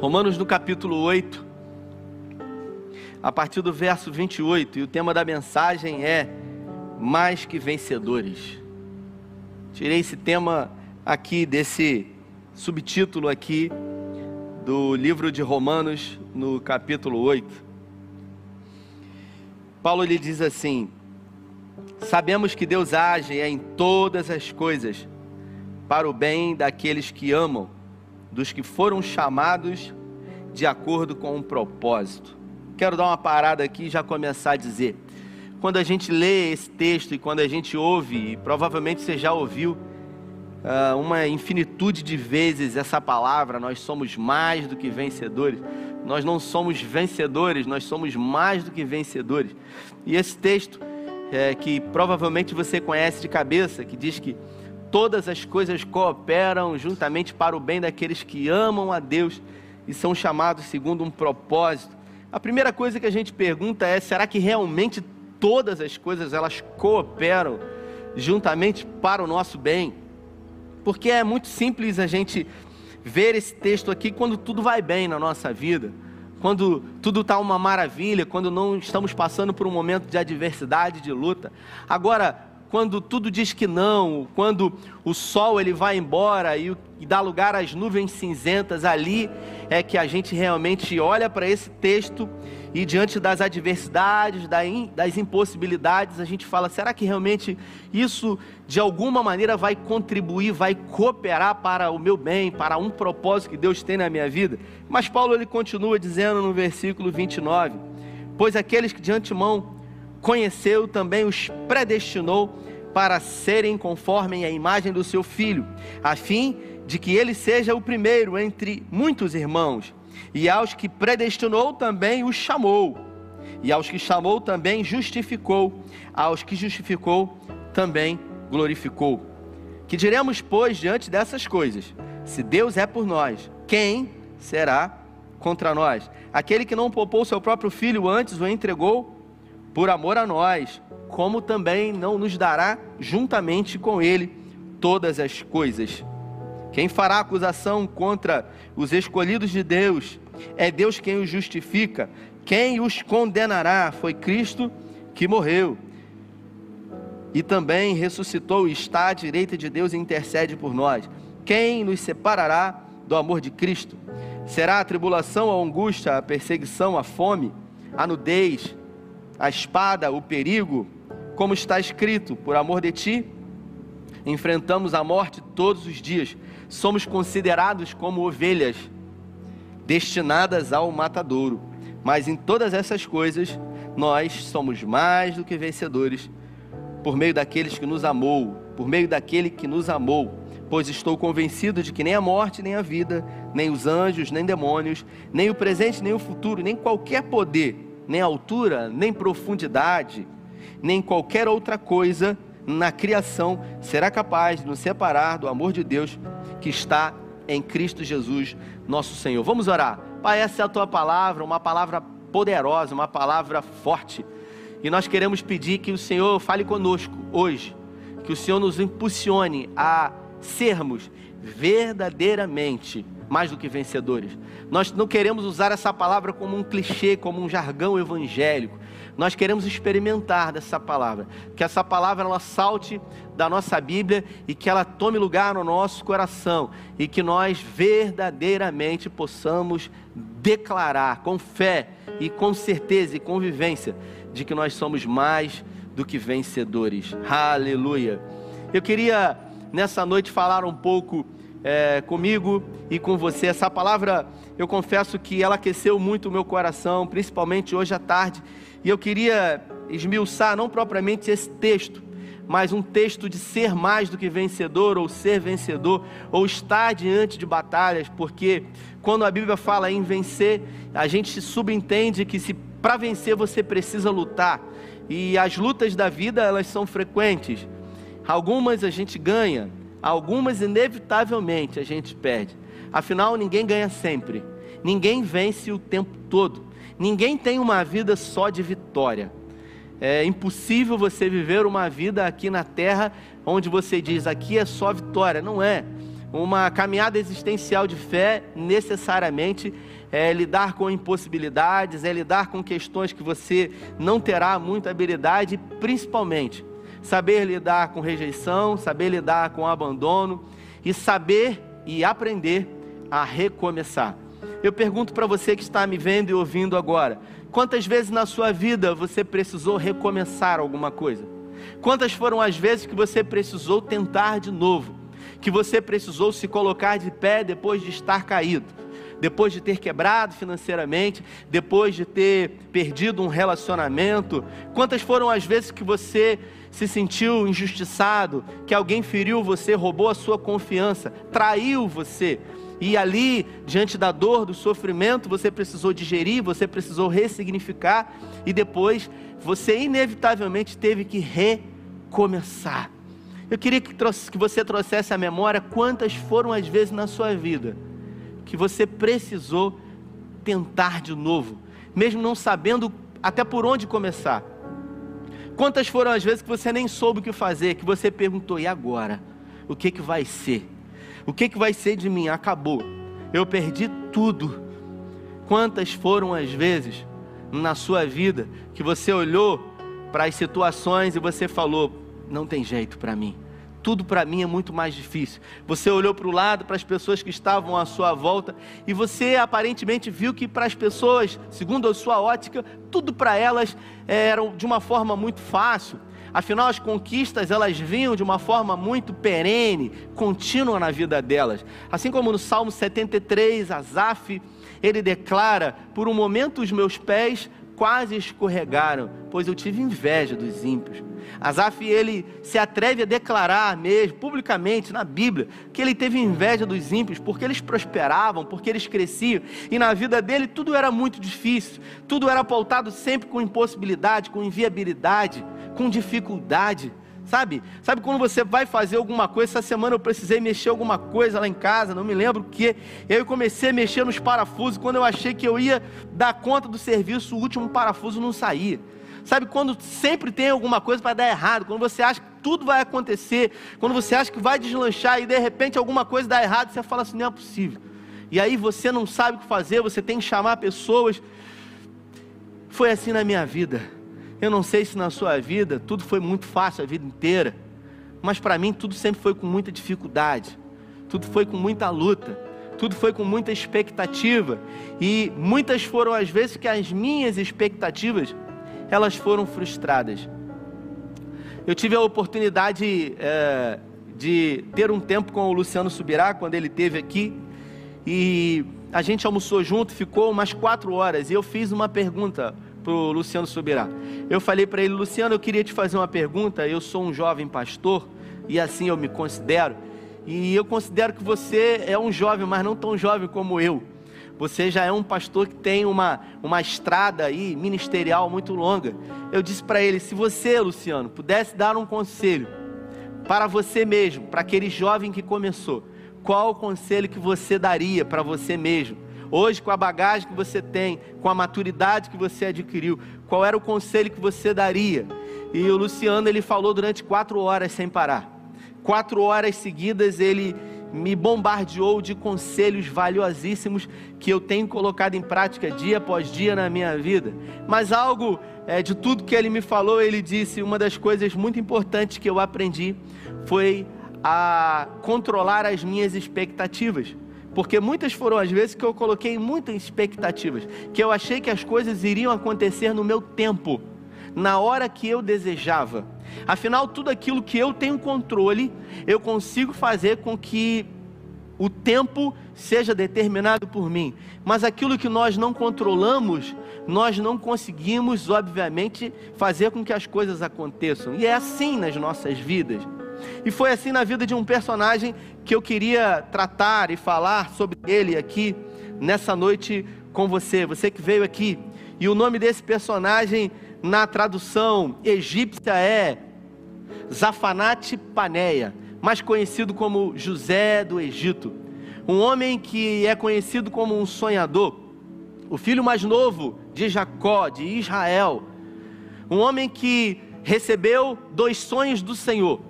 Romanos no capítulo 8, a partir do verso 28, e o tema da mensagem é mais que vencedores. Tirei esse tema aqui desse subtítulo aqui do livro de Romanos no capítulo 8. Paulo lhe diz assim: Sabemos que Deus age em todas as coisas para o bem daqueles que amam dos que foram chamados de acordo com um propósito. Quero dar uma parada aqui e já começar a dizer. Quando a gente lê esse texto e quando a gente ouve, e provavelmente você já ouviu uh, uma infinitude de vezes essa palavra, nós somos mais do que vencedores. Nós não somos vencedores, nós somos mais do que vencedores. E esse texto, é, que provavelmente você conhece de cabeça, que diz que todas as coisas cooperam juntamente para o bem daqueles que amam a Deus e são chamados segundo um propósito. A primeira coisa que a gente pergunta é: será que realmente todas as coisas elas cooperam juntamente para o nosso bem? Porque é muito simples a gente ver esse texto aqui quando tudo vai bem na nossa vida, quando tudo está uma maravilha, quando não estamos passando por um momento de adversidade, de luta. Agora, quando tudo diz que não, quando o sol ele vai embora e, e dá lugar às nuvens cinzentas, ali é que a gente realmente olha para esse texto e diante das adversidades, das impossibilidades, a gente fala: será que realmente isso de alguma maneira vai contribuir, vai cooperar para o meu bem, para um propósito que Deus tem na minha vida? Mas Paulo ele continua dizendo no versículo 29: Pois aqueles que de antemão conheceu, também os predestinou para serem conforme a imagem do seu filho, a fim de que ele seja o primeiro entre muitos irmãos. E aos que predestinou também os chamou. E aos que chamou também justificou. Aos que justificou também glorificou. Que diremos, pois, diante dessas coisas? Se Deus é por nós, quem será contra nós? Aquele que não poupou seu próprio filho antes o entregou por amor a nós, como também não nos dará juntamente com ele todas as coisas. Quem fará acusação contra os escolhidos de Deus? É Deus quem os justifica. Quem os condenará? Foi Cristo que morreu. E também ressuscitou e está à direita de Deus e intercede por nós. Quem nos separará do amor de Cristo? Será a tribulação, a angústia, a perseguição, a fome, a nudez, a espada, o perigo, como está escrito: por amor de ti, enfrentamos a morte todos os dias, somos considerados como ovelhas destinadas ao matadouro. Mas em todas essas coisas, nós somos mais do que vencedores por meio daqueles que nos amou, por meio daquele que nos amou. Pois estou convencido de que nem a morte, nem a vida, nem os anjos, nem demônios, nem o presente, nem o futuro, nem qualquer poder nem altura, nem profundidade, nem qualquer outra coisa na criação será capaz de nos separar do amor de Deus que está em Cristo Jesus, nosso Senhor. Vamos orar. Pai, essa é a tua palavra, uma palavra poderosa, uma palavra forte. E nós queremos pedir que o Senhor fale conosco hoje, que o Senhor nos impulsione a sermos verdadeiramente mais do que vencedores. Nós não queremos usar essa palavra como um clichê, como um jargão evangélico. Nós queremos experimentar dessa palavra, que essa palavra ela salte da nossa Bíblia e que ela tome lugar no nosso coração e que nós verdadeiramente possamos declarar com fé e com certeza e convivência de que nós somos mais do que vencedores. Aleluia. Eu queria nessa noite falar um pouco é, comigo e com você. Essa palavra, eu confesso que ela aqueceu muito o meu coração, principalmente hoje à tarde. E eu queria esmiuçar não propriamente esse texto, mas um texto de ser mais do que vencedor, ou ser vencedor, ou estar diante de batalhas, porque quando a Bíblia fala em vencer, a gente subentende que se para vencer você precisa lutar. E as lutas da vida, elas são frequentes. Algumas a gente ganha, Algumas, inevitavelmente, a gente perde. Afinal, ninguém ganha sempre. Ninguém vence o tempo todo. Ninguém tem uma vida só de vitória. É impossível você viver uma vida aqui na terra onde você diz aqui é só vitória. Não é. uma caminhada existencial de fé necessariamente é lidar com impossibilidades, é lidar com questões que você não terá muita habilidade, principalmente saber lidar com rejeição, saber lidar com abandono e saber e aprender a recomeçar. Eu pergunto para você que está me vendo e ouvindo agora: quantas vezes na sua vida você precisou recomeçar alguma coisa? Quantas foram as vezes que você precisou tentar de novo? Que você precisou se colocar de pé depois de estar caído? depois de ter quebrado financeiramente, depois de ter perdido um relacionamento? Quantas foram as vezes que você se sentiu injustiçado, que alguém feriu você, roubou a sua confiança, traiu você? E ali, diante da dor, do sofrimento, você precisou digerir, você precisou ressignificar e depois você inevitavelmente teve que recomeçar. Eu queria que, que você trouxesse à memória quantas foram as vezes na sua vida que você precisou tentar de novo, mesmo não sabendo até por onde começar. Quantas foram as vezes que você nem soube o que fazer, que você perguntou: e agora? O que, que vai ser? O que, que vai ser de mim? Acabou. Eu perdi tudo. Quantas foram as vezes na sua vida que você olhou para as situações e você falou: não tem jeito para mim tudo para mim é muito mais difícil. Você olhou para o lado, para as pessoas que estavam à sua volta, e você aparentemente viu que para as pessoas, segundo a sua ótica, tudo para elas era de uma forma muito fácil. Afinal, as conquistas elas vinham de uma forma muito perene, contínua na vida delas. Assim como no Salmo 73, Asaf, ele declara: Por um momento os meus pés quase escorregaram, pois eu tive inveja dos ímpios. Asaf, ele se atreve a declarar mesmo, publicamente, na Bíblia, que ele teve inveja dos ímpios, porque eles prosperavam, porque eles cresciam, e na vida dele tudo era muito difícil, tudo era pautado sempre com impossibilidade, com inviabilidade, com dificuldade. Sabe? Sabe quando você vai fazer alguma coisa? Essa semana eu precisei mexer alguma coisa lá em casa, não me lembro o que. Eu comecei a mexer nos parafusos. Quando eu achei que eu ia dar conta do serviço, o último parafuso não saía. Sabe quando sempre tem alguma coisa para dar errado, quando você acha que tudo vai acontecer, quando você acha que vai deslanchar e de repente alguma coisa dá errado, você fala assim: não é possível. E aí você não sabe o que fazer, você tem que chamar pessoas. Foi assim na minha vida. Eu não sei se na sua vida tudo foi muito fácil a vida inteira, mas para mim tudo sempre foi com muita dificuldade, tudo foi com muita luta, tudo foi com muita expectativa e muitas foram as vezes que as minhas expectativas elas foram frustradas. Eu tive a oportunidade é, de ter um tempo com o Luciano Subirá quando ele esteve aqui e a gente almoçou junto, ficou umas quatro horas e eu fiz uma pergunta para o Luciano Subirá. Eu falei para ele, Luciano, eu queria te fazer uma pergunta. Eu sou um jovem pastor e assim eu me considero. E eu considero que você é um jovem, mas não tão jovem como eu. Você já é um pastor que tem uma, uma estrada aí ministerial muito longa. Eu disse para ele: se você, Luciano, pudesse dar um conselho para você mesmo, para aquele jovem que começou, qual o conselho que você daria para você mesmo? Hoje, com a bagagem que você tem, com a maturidade que você adquiriu, qual era o conselho que você daria? E o Luciano ele falou durante quatro horas sem parar. Quatro horas seguidas ele me bombardeou de conselhos valiosíssimos que eu tenho colocado em prática dia após dia na minha vida. Mas algo é, de tudo que ele me falou, ele disse: uma das coisas muito importantes que eu aprendi foi a controlar as minhas expectativas. Porque muitas foram as vezes que eu coloquei muitas expectativas, que eu achei que as coisas iriam acontecer no meu tempo, na hora que eu desejava. Afinal, tudo aquilo que eu tenho controle, eu consigo fazer com que o tempo seja determinado por mim. Mas aquilo que nós não controlamos, nós não conseguimos, obviamente, fazer com que as coisas aconteçam. E é assim nas nossas vidas. E foi assim na vida de um personagem que eu queria tratar e falar sobre ele aqui nessa noite com você, você que veio aqui. E o nome desse personagem na tradução egípcia é Zafanate Paneia, mais conhecido como José do Egito. Um homem que é conhecido como um sonhador, o filho mais novo de Jacó, de Israel. Um homem que recebeu dois sonhos do Senhor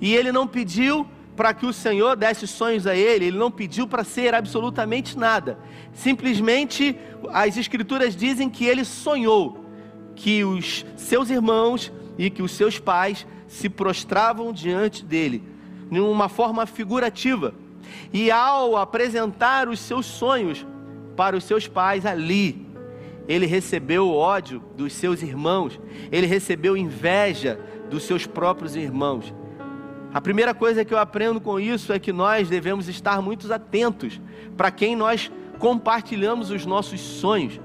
e ele não pediu para que o Senhor desse sonhos a ele, ele não pediu para ser absolutamente nada. Simplesmente as Escrituras dizem que ele sonhou que os seus irmãos e que os seus pais se prostravam diante dele, de uma forma figurativa. E ao apresentar os seus sonhos para os seus pais ali, ele recebeu ódio dos seus irmãos, ele recebeu inveja dos seus próprios irmãos. A primeira coisa que eu aprendo com isso é que nós devemos estar muito atentos para quem nós compartilhamos os nossos sonhos,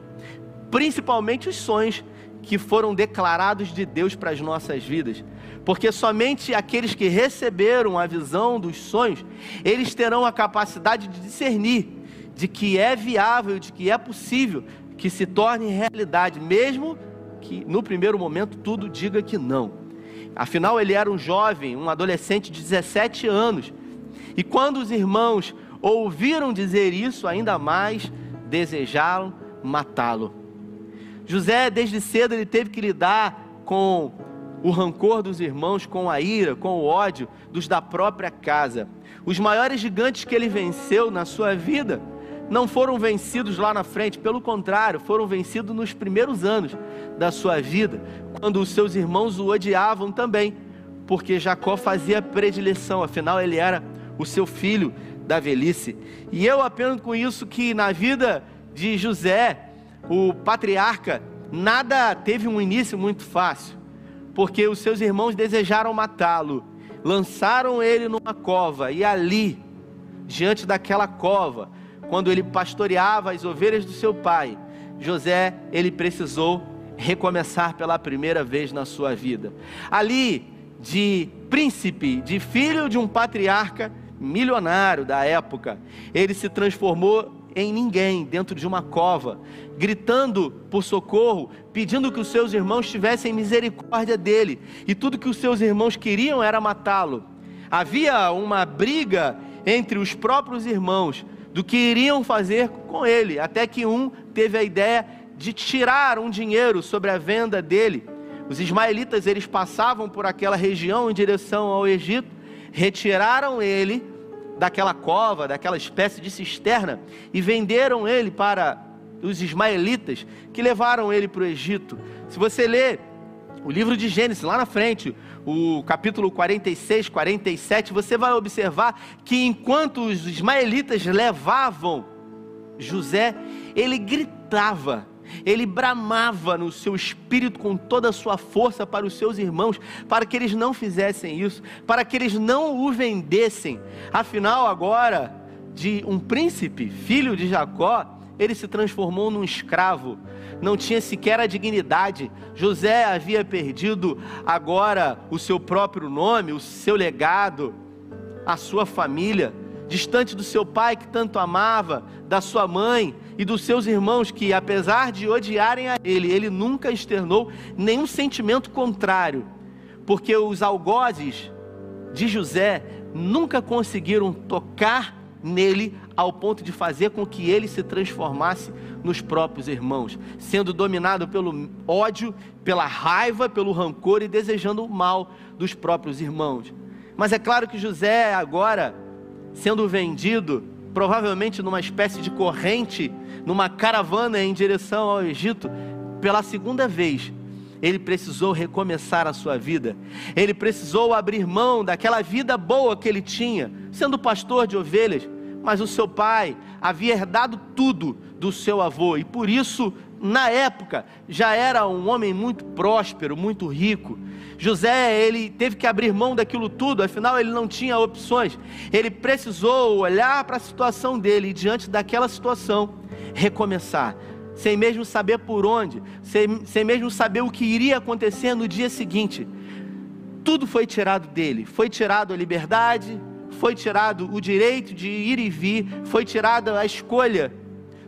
principalmente os sonhos que foram declarados de Deus para as nossas vidas. Porque somente aqueles que receberam a visão dos sonhos, eles terão a capacidade de discernir de que é viável, de que é possível que se torne realidade, mesmo que no primeiro momento tudo diga que não. Afinal, ele era um jovem, um adolescente de 17 anos. E quando os irmãos ouviram dizer isso, ainda mais desejaram matá-lo. José, desde cedo, ele teve que lidar com o rancor dos irmãos, com a ira, com o ódio dos da própria casa. Os maiores gigantes que ele venceu na sua vida não foram vencidos lá na frente, pelo contrário, foram vencidos nos primeiros anos da sua vida, quando os seus irmãos o odiavam também, porque Jacó fazia predileção, afinal ele era o seu filho da velhice. E eu aprendo com isso que na vida de José, o patriarca, nada teve um início muito fácil, porque os seus irmãos desejaram matá-lo, lançaram ele numa cova, e ali, diante daquela cova, quando ele pastoreava as ovelhas do seu pai, José, ele precisou recomeçar pela primeira vez na sua vida. Ali, de príncipe, de filho de um patriarca milionário da época, ele se transformou em ninguém dentro de uma cova, gritando por socorro, pedindo que os seus irmãos tivessem misericórdia dele, e tudo que os seus irmãos queriam era matá-lo. Havia uma briga entre os próprios irmãos do que iriam fazer com ele, até que um teve a ideia de tirar um dinheiro sobre a venda dele. Os ismaelitas eles passavam por aquela região em direção ao Egito, retiraram ele daquela cova, daquela espécie de cisterna e venderam ele para os ismaelitas que levaram ele para o Egito. Se você ler o livro de Gênesis lá na frente, o capítulo 46, 47, você vai observar que enquanto os ismaelitas levavam José, ele gritava, ele bramava no seu espírito com toda a sua força para os seus irmãos, para que eles não fizessem isso, para que eles não o vendessem. Afinal, agora, de um príncipe, filho de Jacó, ele se transformou num escravo, não tinha sequer a dignidade. José havia perdido agora o seu próprio nome, o seu legado, a sua família, distante do seu pai que tanto amava, da sua mãe e dos seus irmãos que, apesar de odiarem a ele, ele nunca externou nenhum sentimento contrário, porque os algozes de José nunca conseguiram tocar nele ao ponto de fazer com que ele se transformasse nos próprios irmãos, sendo dominado pelo ódio, pela raiva, pelo rancor e desejando o mal dos próprios irmãos. Mas é claro que José, agora, sendo vendido, provavelmente numa espécie de corrente, numa caravana em direção ao Egito, pela segunda vez, ele precisou recomeçar a sua vida, ele precisou abrir mão daquela vida boa que ele tinha, sendo pastor de ovelhas, mas o seu pai havia herdado tudo do seu avô e por isso, na época, já era um homem muito próspero, muito rico. José, ele teve que abrir mão daquilo tudo, afinal ele não tinha opções. Ele precisou olhar para a situação dele e diante daquela situação recomeçar, sem mesmo saber por onde, sem, sem mesmo saber o que iria acontecer no dia seguinte. Tudo foi tirado dele, foi tirado a liberdade, foi tirado o direito de ir e vir, foi tirada a escolha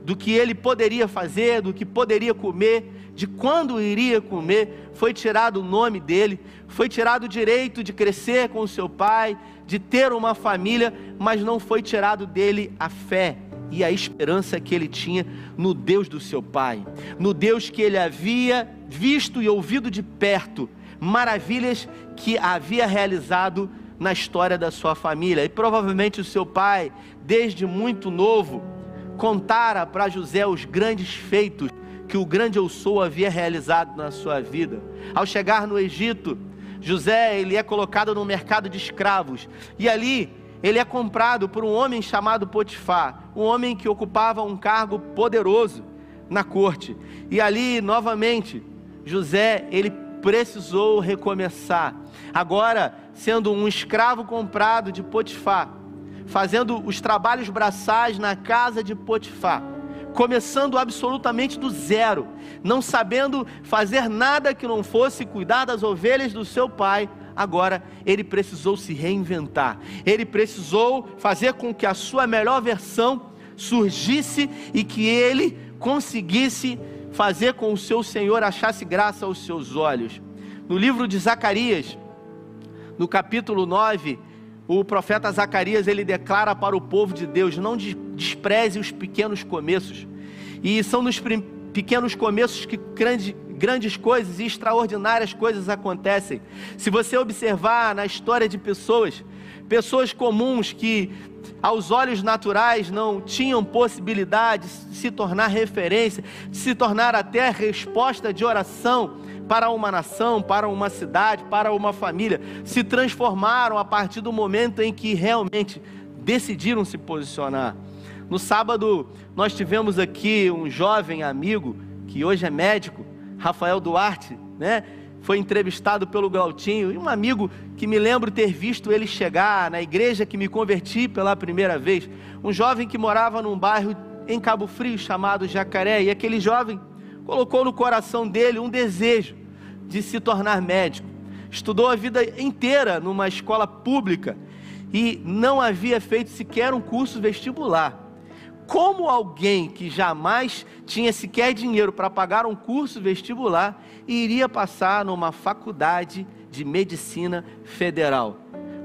do que ele poderia fazer, do que poderia comer, de quando iria comer, foi tirado o nome dele, foi tirado o direito de crescer com o seu pai, de ter uma família, mas não foi tirado dele a fé e a esperança que ele tinha no Deus do seu pai, no Deus que ele havia visto e ouvido de perto, maravilhas que havia realizado na história da sua família. E provavelmente o seu pai, desde muito novo, contara para José os grandes feitos que o grande eu sou havia realizado na sua vida. Ao chegar no Egito, José ele é colocado no mercado de escravos e ali ele é comprado por um homem chamado Potifar, um homem que ocupava um cargo poderoso na corte. E ali novamente José ele precisou recomeçar. Agora, sendo um escravo comprado de Potifar, fazendo os trabalhos braçais na casa de Potifar, começando absolutamente do zero, não sabendo fazer nada que não fosse cuidar das ovelhas do seu pai, agora ele precisou se reinventar, ele precisou fazer com que a sua melhor versão surgisse e que ele conseguisse fazer com o seu Senhor achasse graça aos seus olhos. No livro de Zacarias, no capítulo 9, o profeta Zacarias ele declara para o povo de Deus: não despreze os pequenos começos. E são nos pequenos começos que grande, grandes coisas e extraordinárias coisas acontecem. Se você observar na história de pessoas, pessoas comuns que aos olhos naturais não tinham possibilidade de se tornar referência, de se tornar até resposta de oração para uma nação, para uma cidade, para uma família, se transformaram a partir do momento em que realmente decidiram se posicionar. No sábado, nós tivemos aqui um jovem amigo, que hoje é médico, Rafael Duarte, né? Foi entrevistado pelo Glautinho, e um amigo que me lembro ter visto ele chegar na igreja que me converti pela primeira vez, um jovem que morava num bairro em Cabo Frio chamado Jacaré, e aquele jovem colocou no coração dele um desejo de se tornar médico. Estudou a vida inteira numa escola pública e não havia feito sequer um curso vestibular como alguém que jamais tinha sequer dinheiro para pagar um curso vestibular iria passar numa faculdade de medicina federal.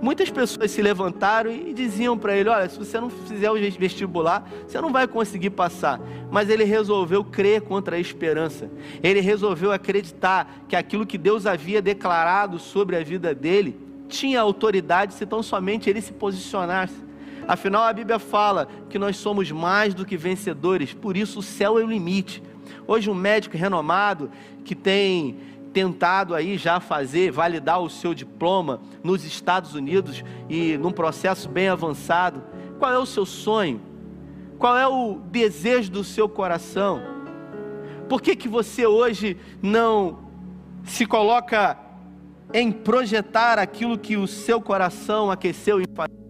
Muitas pessoas se levantaram e diziam para ele: Olha, se você não fizer o vestibular, você não vai conseguir passar. Mas ele resolveu crer contra a esperança. Ele resolveu acreditar que aquilo que Deus havia declarado sobre a vida dele tinha autoridade se tão somente ele se posicionasse. Afinal, a Bíblia fala que nós somos mais do que vencedores, por isso o céu é o limite. Hoje, um médico renomado que tem tentado aí já fazer, validar o seu diploma nos Estados Unidos e num processo bem avançado, qual é o seu sonho? Qual é o desejo do seu coração? Por que, que você hoje não se coloca em projetar aquilo que o seu coração aqueceu em fazer?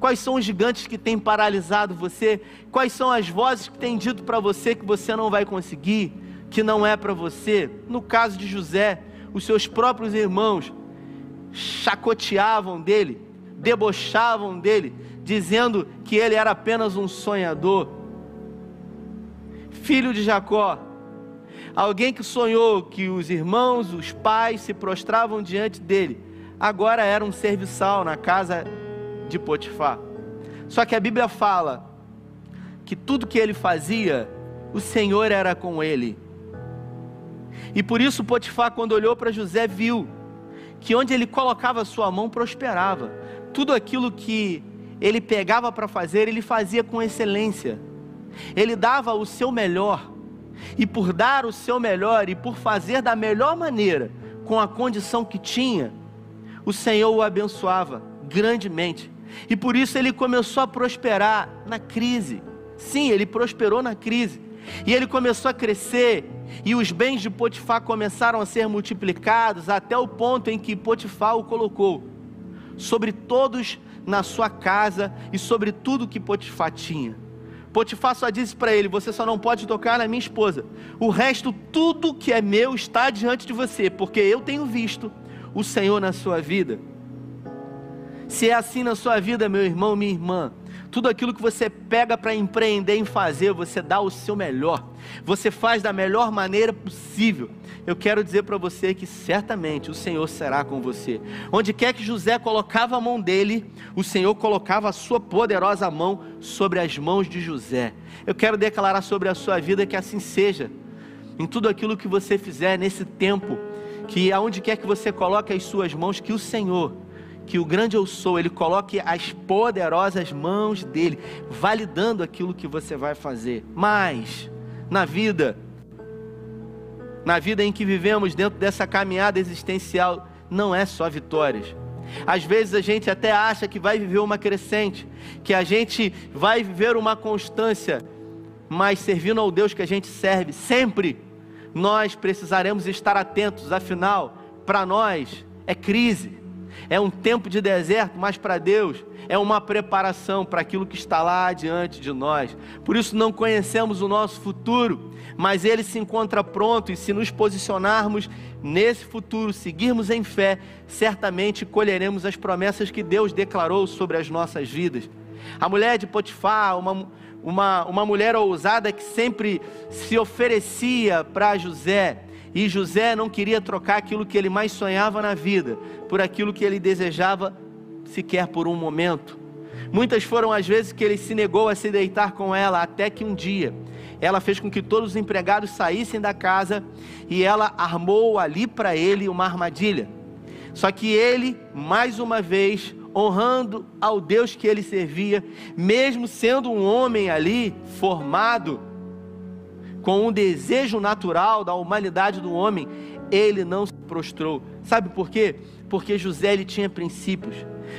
Quais são os gigantes que têm paralisado você? Quais são as vozes que têm dito para você que você não vai conseguir, que não é para você? No caso de José, os seus próprios irmãos chacoteavam dele, debochavam dele, dizendo que ele era apenas um sonhador. Filho de Jacó, alguém que sonhou que os irmãos, os pais se prostravam diante dele, agora era um serviçal na casa de Potifar. Só que a Bíblia fala que tudo que ele fazia, o Senhor era com ele. E por isso Potifar, quando olhou para José, viu que onde ele colocava sua mão prosperava. Tudo aquilo que ele pegava para fazer, ele fazia com excelência. Ele dava o seu melhor. E por dar o seu melhor e por fazer da melhor maneira, com a condição que tinha, o Senhor o abençoava grandemente. E por isso ele começou a prosperar na crise. Sim, ele prosperou na crise. E ele começou a crescer, e os bens de Potifar começaram a ser multiplicados até o ponto em que Potifar o colocou sobre todos na sua casa e sobre tudo que Potifar tinha. Potifar só disse para ele: Você só não pode tocar na minha esposa. O resto, tudo que é meu, está diante de você, porque eu tenho visto o Senhor na sua vida. Se é assim na sua vida, meu irmão, minha irmã, tudo aquilo que você pega para empreender em fazer, você dá o seu melhor, você faz da melhor maneira possível. Eu quero dizer para você que certamente o Senhor será com você. Onde quer que José colocava a mão dele, o Senhor colocava a sua poderosa mão sobre as mãos de José. Eu quero declarar sobre a sua vida que assim seja. Em tudo aquilo que você fizer nesse tempo, que aonde quer que você coloque as suas mãos, que o Senhor que o grande eu sou, ele coloque as poderosas mãos dele, validando aquilo que você vai fazer. Mas, na vida, na vida em que vivemos dentro dessa caminhada existencial, não é só vitórias. Às vezes a gente até acha que vai viver uma crescente, que a gente vai viver uma constância, mas servindo ao Deus que a gente serve, sempre nós precisaremos estar atentos, afinal, para nós é crise, é um tempo de deserto, mas para Deus é uma preparação para aquilo que está lá diante de nós. Por isso não conhecemos o nosso futuro, mas ele se encontra pronto e se nos posicionarmos nesse futuro, seguirmos em fé, certamente colheremos as promessas que Deus declarou sobre as nossas vidas. A mulher de Potifar, uma, uma, uma mulher ousada que sempre se oferecia para José, e José não queria trocar aquilo que ele mais sonhava na vida por aquilo que ele desejava sequer por um momento. Muitas foram as vezes que ele se negou a se deitar com ela, até que um dia ela fez com que todos os empregados saíssem da casa e ela armou ali para ele uma armadilha. Só que ele, mais uma vez, honrando ao Deus que ele servia, mesmo sendo um homem ali formado com um desejo natural da humanidade do homem, ele não se prostrou. Sabe por quê? Porque José ele tinha princípios.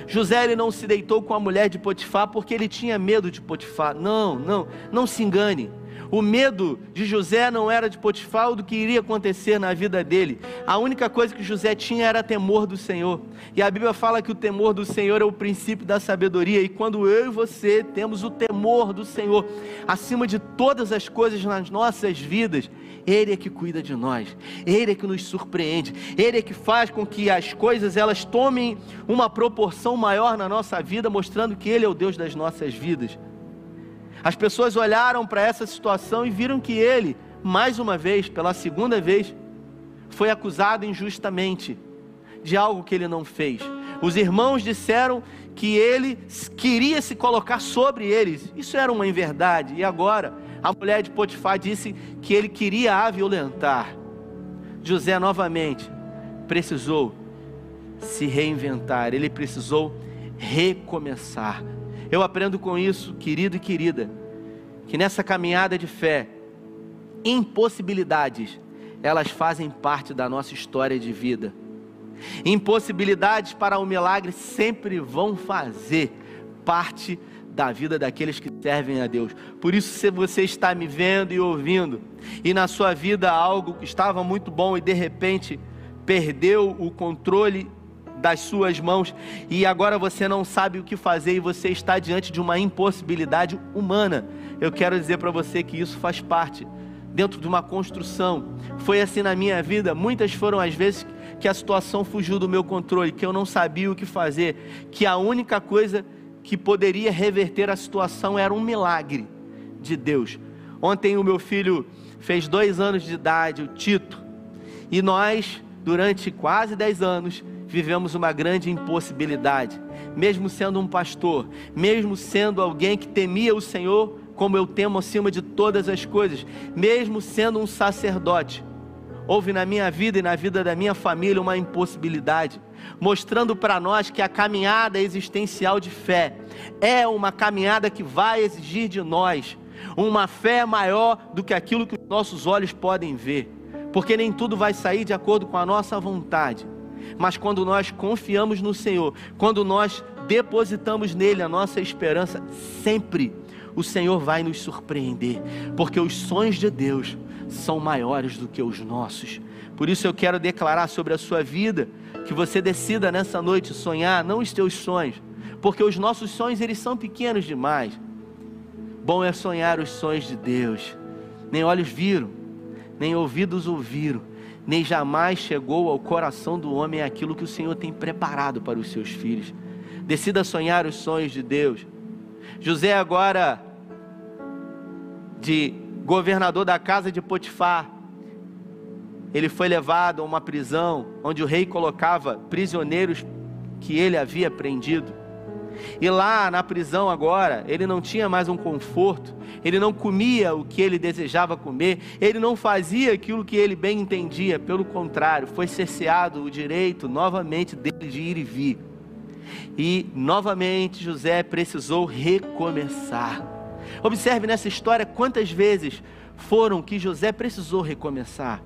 José ele não se deitou com a mulher de Potifar porque ele tinha medo de Potifar. Não, não, não se engane. O medo de José não era de Potifar ou do que iria acontecer na vida dele. A única coisa que José tinha era temor do Senhor. E a Bíblia fala que o temor do Senhor é o princípio da sabedoria. E quando eu e você temos o temor do Senhor acima de todas as coisas nas nossas vidas, ele é que cuida de nós, Ele é que nos surpreende, Ele é que faz com que as coisas elas tomem uma proporção maior na nossa vida, mostrando que Ele é o Deus das nossas vidas. As pessoas olharam para essa situação e viram que ele, mais uma vez, pela segunda vez, foi acusado injustamente de algo que ele não fez. Os irmãos disseram que ele queria se colocar sobre eles. Isso era uma inverdade. E agora, a mulher de Potifar disse que ele queria a violentar. José novamente precisou se reinventar, ele precisou recomeçar. Eu aprendo com isso, querido e querida, que nessa caminhada de fé, impossibilidades, elas fazem parte da nossa história de vida. Impossibilidades para o milagre sempre vão fazer parte da vida daqueles que servem a Deus. Por isso, se você está me vendo e ouvindo, e na sua vida algo que estava muito bom e de repente perdeu o controle das suas mãos e agora você não sabe o que fazer e você está diante de uma impossibilidade humana. Eu quero dizer para você que isso faz parte dentro de uma construção. Foi assim na minha vida, muitas foram as vezes que a situação fugiu do meu controle, que eu não sabia o que fazer, que a única coisa que poderia reverter a situação era um milagre de Deus. Ontem o meu filho fez dois anos de idade, o Tito, e nós, durante quase dez anos, vivemos uma grande impossibilidade. Mesmo sendo um pastor, mesmo sendo alguém que temia o Senhor, como eu temo acima de todas as coisas, mesmo sendo um sacerdote, houve na minha vida e na vida da minha família uma impossibilidade, mostrando para nós que a caminhada existencial de fé é uma caminhada que vai exigir de nós uma fé maior do que aquilo que os nossos olhos podem ver, porque nem tudo vai sair de acordo com a nossa vontade mas quando nós confiamos no Senhor, quando nós depositamos nele a nossa esperança, sempre o Senhor vai nos surpreender, porque os sonhos de Deus são maiores do que os nossos. Por isso eu quero declarar sobre a sua vida que você decida nessa noite sonhar não os teus sonhos, porque os nossos sonhos eles são pequenos demais. Bom é sonhar os sonhos de Deus. Nem olhos viram, nem ouvidos ouviram, nem jamais chegou ao coração do homem aquilo que o Senhor tem preparado para os seus filhos. Decida sonhar os sonhos de Deus. José, agora, de governador da casa de Potifar, ele foi levado a uma prisão onde o rei colocava prisioneiros que ele havia prendido. E lá na prisão agora, ele não tinha mais um conforto, ele não comia o que ele desejava comer, ele não fazia aquilo que ele bem entendia, pelo contrário, foi cerceado o direito novamente dele de ir e vir. E novamente José precisou recomeçar. Observe nessa história quantas vezes foram que José precisou recomeçar.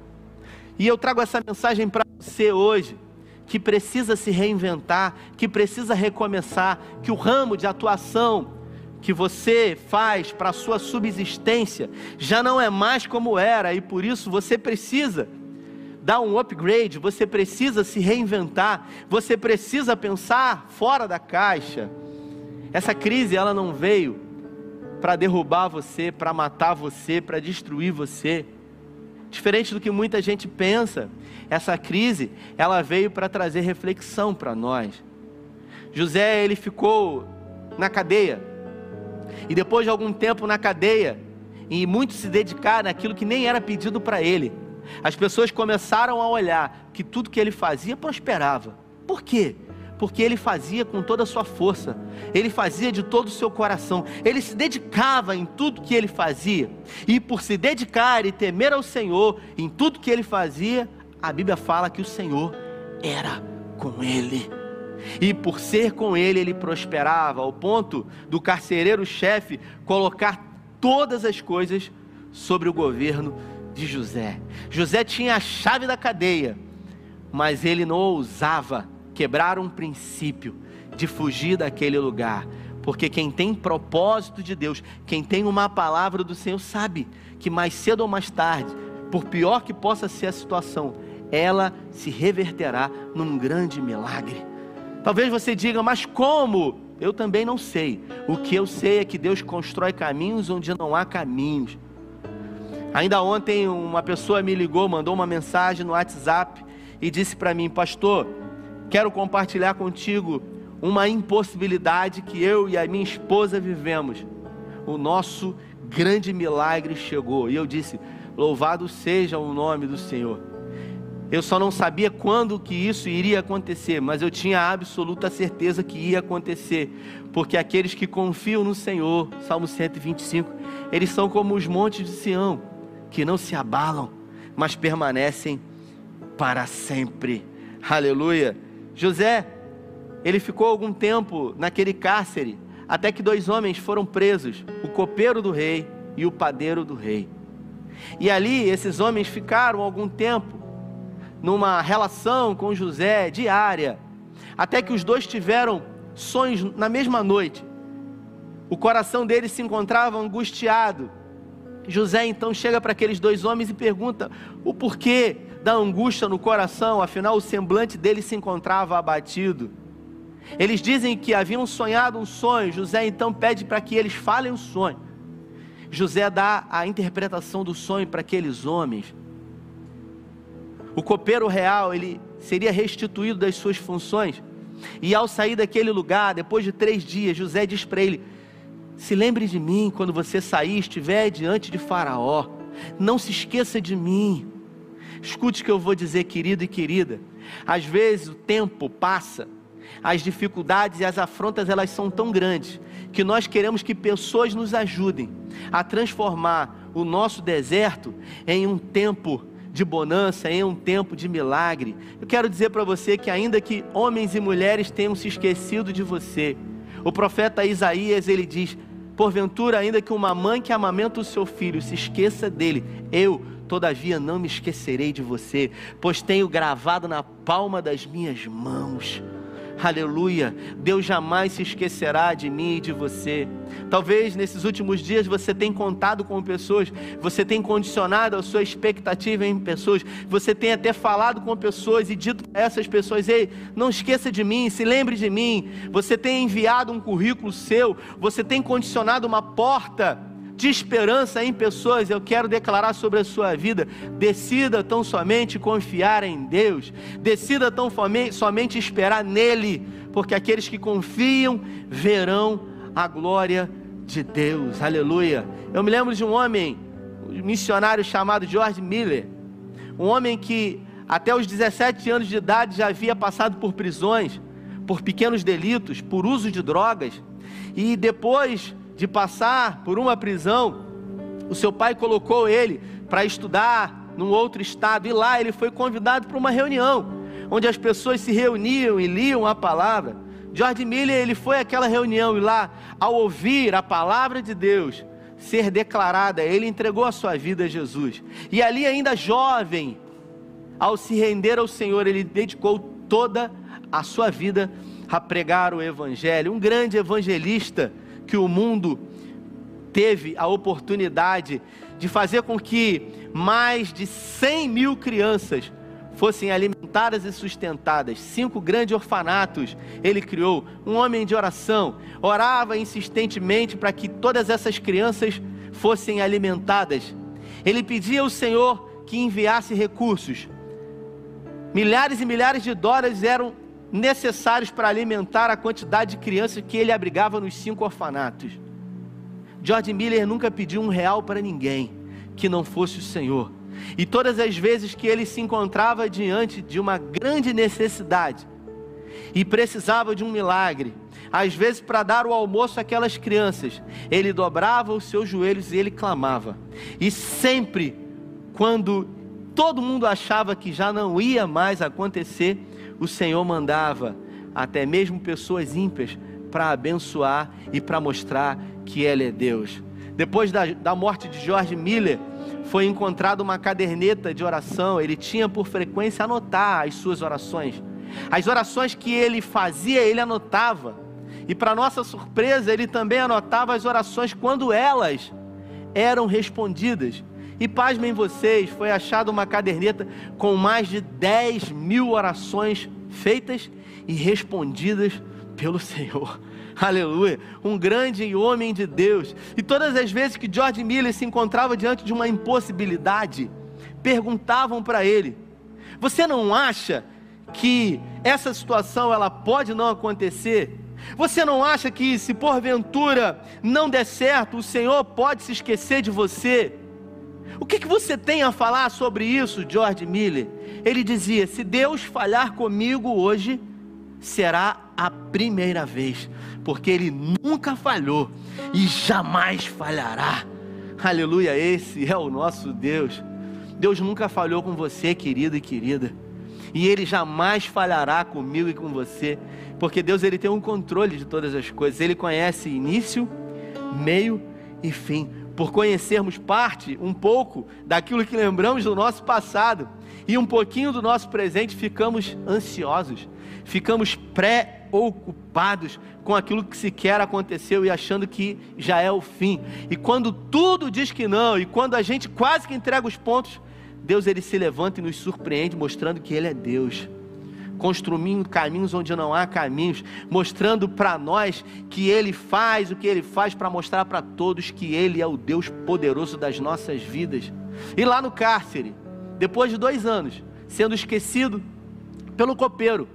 E eu trago essa mensagem para você hoje, que precisa se reinventar, que precisa recomeçar, que o ramo de atuação que você faz para a sua subsistência já não é mais como era e por isso você precisa dar um upgrade, você precisa se reinventar, você precisa pensar fora da caixa. Essa crise ela não veio para derrubar você, para matar você, para destruir você. Diferente do que muita gente pensa, essa crise, ela veio para trazer reflexão para nós. José, ele ficou na cadeia. E depois de algum tempo na cadeia, e muito se dedicar naquilo que nem era pedido para ele, as pessoas começaram a olhar que tudo que ele fazia prosperava. Por quê? Porque ele fazia com toda a sua força, ele fazia de todo o seu coração, ele se dedicava em tudo que ele fazia, e por se dedicar e temer ao Senhor em tudo que ele fazia, a Bíblia fala que o Senhor era com ele. E por ser com ele, ele prosperava, ao ponto do carcereiro-chefe colocar todas as coisas sobre o governo de José. José tinha a chave da cadeia, mas ele não ousava quebrar um princípio de fugir daquele lugar. Porque quem tem propósito de Deus, quem tem uma palavra do Senhor, sabe que mais cedo ou mais tarde, por pior que possa ser a situação, ela se reverterá num grande milagre. Talvez você diga, mas como? Eu também não sei. O que eu sei é que Deus constrói caminhos onde não há caminhos. Ainda ontem uma pessoa me ligou, mandou uma mensagem no WhatsApp e disse para mim, pastor, quero compartilhar contigo uma impossibilidade que eu e a minha esposa vivemos. O nosso grande milagre chegou. E eu disse: Louvado seja o nome do Senhor. Eu só não sabia quando que isso iria acontecer, mas eu tinha absoluta certeza que ia acontecer, porque aqueles que confiam no Senhor, Salmo 125, eles são como os montes de Sião, que não se abalam, mas permanecem para sempre. Aleluia. José, ele ficou algum tempo naquele cárcere, até que dois homens foram presos, o copeiro do rei e o padeiro do rei. E ali esses homens ficaram algum tempo numa relação com José diária, até que os dois tiveram sonhos na mesma noite. O coração deles se encontrava angustiado. José então chega para aqueles dois homens e pergunta o porquê da angústia no coração, afinal o semblante deles se encontrava abatido. Eles dizem que haviam sonhado um sonho. José então pede para que eles falem o sonho. José dá a interpretação do sonho para aqueles homens. O copeiro real, ele seria restituído das suas funções. E ao sair daquele lugar, depois de três dias, José diz para ele: Se lembre de mim quando você sair, estiver diante de Faraó. Não se esqueça de mim. Escute o que eu vou dizer, querido e querida. Às vezes o tempo passa, as dificuldades e as afrontas elas são tão grandes que nós queremos que pessoas nos ajudem a transformar o nosso deserto em um tempo de bonança, em um tempo de milagre. Eu quero dizer para você que, ainda que homens e mulheres tenham se esquecido de você, o profeta Isaías ele diz: Porventura, ainda que uma mãe que amamenta o seu filho se esqueça dele, eu, todavia, não me esquecerei de você, pois tenho gravado na palma das minhas mãos Aleluia. Deus jamais se esquecerá de mim e de você. Talvez nesses últimos dias você tenha contado com pessoas, você tenha condicionado a sua expectativa em pessoas, você tenha até falado com pessoas e dito para essas pessoas: ei, não esqueça de mim, se lembre de mim. Você tem enviado um currículo seu, você tem condicionado uma porta de esperança em pessoas, eu quero declarar sobre a sua vida. Decida tão somente confiar em Deus, decida tão somente esperar nele, porque aqueles que confiam verão a glória de Deus. Aleluia. Eu me lembro de um homem, um missionário chamado George Miller, um homem que até os 17 anos de idade já havia passado por prisões, por pequenos delitos, por uso de drogas, e depois de passar por uma prisão, o seu pai colocou ele para estudar num outro estado, e lá ele foi convidado para uma reunião, onde as pessoas se reuniam e liam a palavra. George Miller, ele foi àquela reunião e lá, ao ouvir a palavra de Deus ser declarada, ele entregou a sua vida a Jesus. E ali ainda jovem, ao se render ao Senhor, ele dedicou toda a sua vida a pregar o evangelho. Um grande evangelista que o mundo teve a oportunidade de fazer com que mais de 100 mil crianças fossem alimentadas e sustentadas. Cinco grandes orfanatos ele criou. Um homem de oração orava insistentemente para que todas essas crianças fossem alimentadas. Ele pedia ao Senhor que enviasse recursos. Milhares e milhares de dólares eram necessários para alimentar a quantidade de crianças que ele abrigava nos cinco orfanatos. George Miller nunca pediu um real para ninguém que não fosse o Senhor. E todas as vezes que ele se encontrava diante de uma grande necessidade e precisava de um milagre, às vezes para dar o almoço àquelas crianças, ele dobrava os seus joelhos e ele clamava. E sempre, quando todo mundo achava que já não ia mais acontecer, o Senhor mandava até mesmo pessoas ímpias para abençoar e para mostrar que Ele é Deus. Depois da, da morte de George Miller, foi encontrada uma caderneta de oração. Ele tinha por frequência anotar as suas orações. As orações que ele fazia, ele anotava. E para nossa surpresa, ele também anotava as orações quando elas eram respondidas. E pasmem vocês, foi achada uma caderneta com mais de 10 mil orações feitas e respondidas pelo Senhor. Aleluia. Um grande homem de Deus. E todas as vezes que George Miller se encontrava diante de uma impossibilidade, perguntavam para ele: Você não acha que essa situação ela pode não acontecer? Você não acha que se porventura não der certo, o Senhor pode se esquecer de você? O que, que você tem a falar sobre isso, George Miller? Ele dizia: Se Deus falhar comigo hoje, será a primeira vez, porque Ele nunca falhou e jamais falhará. Aleluia, esse é o nosso Deus. Deus nunca falhou com você, querido e querida. E Ele jamais falhará comigo e com você, porque Deus ele tem um controle de todas as coisas. Ele conhece início, meio e fim. Por conhecermos parte, um pouco daquilo que lembramos do nosso passado e um pouquinho do nosso presente, ficamos ansiosos ficamos preocupados com aquilo que sequer aconteceu e achando que já é o fim. E quando tudo diz que não, e quando a gente quase que entrega os pontos, Deus ele se levanta e nos surpreende, mostrando que Ele é Deus. Construindo caminhos onde não há caminhos, mostrando para nós que Ele faz o que Ele faz para mostrar para todos que Ele é o Deus poderoso das nossas vidas. E lá no cárcere, depois de dois anos, sendo esquecido pelo copeiro,